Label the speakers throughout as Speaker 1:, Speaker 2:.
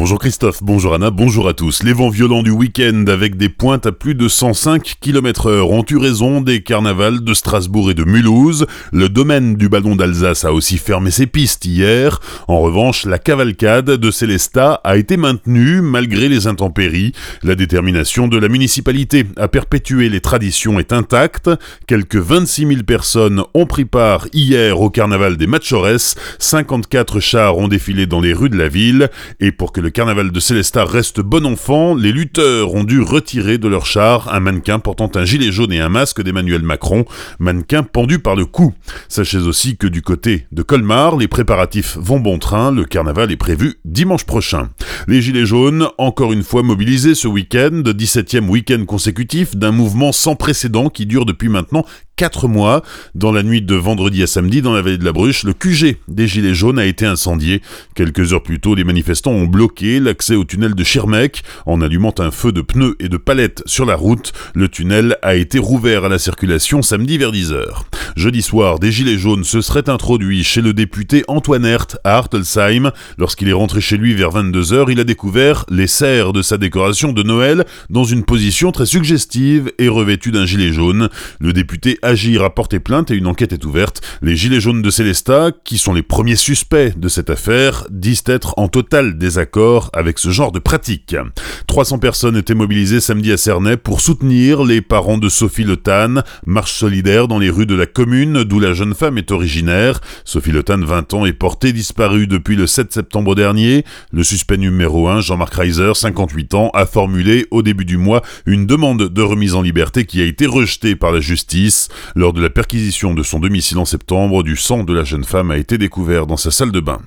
Speaker 1: Bonjour Christophe, bonjour Anna, bonjour à tous. Les vents violents du week-end avec des pointes à plus de 105 km heure ont eu raison des carnavals de Strasbourg et de Mulhouse? Le domaine du ballon d'Alsace a aussi fermé ses pistes hier. En revanche, la cavalcade de Célestat a été maintenue malgré les intempéries. La détermination de la municipalité à perpétuer les traditions est intacte. Quelques 26 000 personnes ont pris part hier au carnaval des Machores. 54 chars ont défilé dans les rues de la ville et pour que le carnaval de Célestat reste bon enfant, les lutteurs ont dû retirer de leur char un mannequin portant un gilet jaune et un masque d'Emmanuel Macron, mannequin pendu par le cou. Sachez aussi que du côté de Colmar, les préparatifs vont bon train, le carnaval est prévu dimanche prochain. Les gilets jaunes, encore une fois mobilisés ce week-end, 17e week-end consécutif d'un mouvement sans précédent qui dure depuis maintenant 4 mois. Dans la nuit de vendredi à samedi, dans la vallée de la Bruche, le QG des Gilets jaunes a été incendié. Quelques heures plus tôt, les manifestants ont bloqué l'accès au tunnel de Schirmeck en allumant un feu de pneus et de palettes sur la route. Le tunnel a été rouvert à la circulation samedi vers 10h. Jeudi soir, des Gilets jaunes se seraient introduits chez le député Antoine Hert à Hartelsheim. Lorsqu'il est rentré chez lui vers 22h, il a découvert les serres de sa décoration de Noël dans une position très suggestive et revêtue d'un gilet jaune. Le député Agir a porté plainte et une enquête est ouverte. Les Gilets jaunes de Célestat, qui sont les premiers suspects de cette affaire, disent être en total désaccord avec ce genre de pratique. 300 personnes étaient mobilisées samedi à Cernay pour soutenir les parents de Sophie Le Tan, marche solidaire dans les rues de la commune d'où la jeune femme est originaire. Sophie Le Tan, 20 ans, est portée disparue depuis le 7 septembre dernier. Le suspect numéro 1, Jean-Marc Reiser, 58 ans, a formulé au début du mois une demande de remise en liberté qui a été rejetée par la justice. Lors de la perquisition de son domicile en septembre, du sang de la jeune femme a été découvert dans sa salle de bain.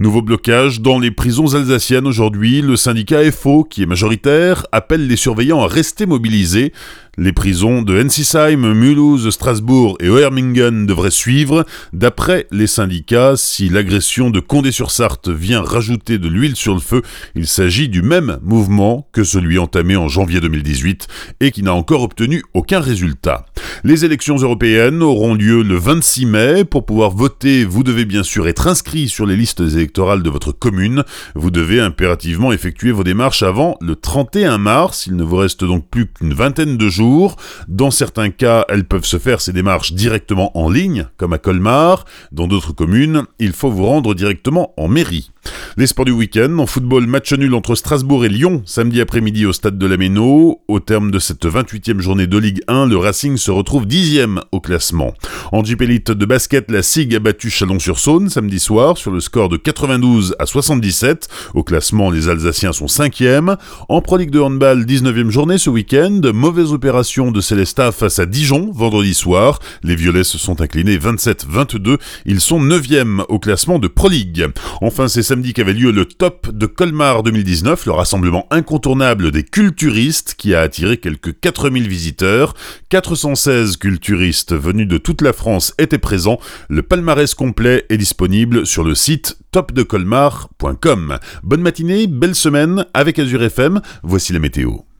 Speaker 1: Nouveau blocage dans les prisons alsaciennes aujourd'hui. Le syndicat FO, qui est majoritaire, appelle les surveillants à rester mobilisés. Les prisons de Ensisheim, Mulhouse, Strasbourg et Oermingen devraient suivre. D'après les syndicats, si l'agression de Condé-sur-Sarthe vient rajouter de l'huile sur le feu, il s'agit du même mouvement que celui entamé en janvier 2018 et qui n'a encore obtenu aucun résultat. Les élections européennes auront lieu le 26 mai. Pour pouvoir voter, vous devez bien sûr être inscrit sur les listes électorales de votre commune. Vous devez impérativement effectuer vos démarches avant le 31 mars. Il ne vous reste donc plus qu'une vingtaine de jours. Dans certains cas, elles peuvent se faire ces démarches directement en ligne, comme à Colmar. Dans d'autres communes, il faut vous rendre directement en mairie. Les sports du week-end, en football, match nul entre Strasbourg et Lyon, samedi après-midi au stade de la Méno. Au terme de cette 28e journée de Ligue 1, le Racing se retrouve dixième au classement. En Jeep de basket, la SIG a battu Chalon-sur-Saône samedi soir sur le score de 92 à 77. Au classement, les Alsaciens sont 5e. En Pro League de handball, 19e journée ce week-end, mauvaise opération de Célestat face à Dijon vendredi soir. Les Violets se sont inclinés 27-22. Ils sont 9e au classement de Pro League. Enfin, c'est samedi qu'avait lieu le Top de Colmar 2019, le rassemblement incontournable des culturistes qui a attiré quelques 4000 visiteurs. 416 culturistes venus de toute la France étaient présents. Le palmarès complet est disponible sur le site topdecolmar.com. Bonne matinée, belle semaine avec Azure FM. Voici la météo.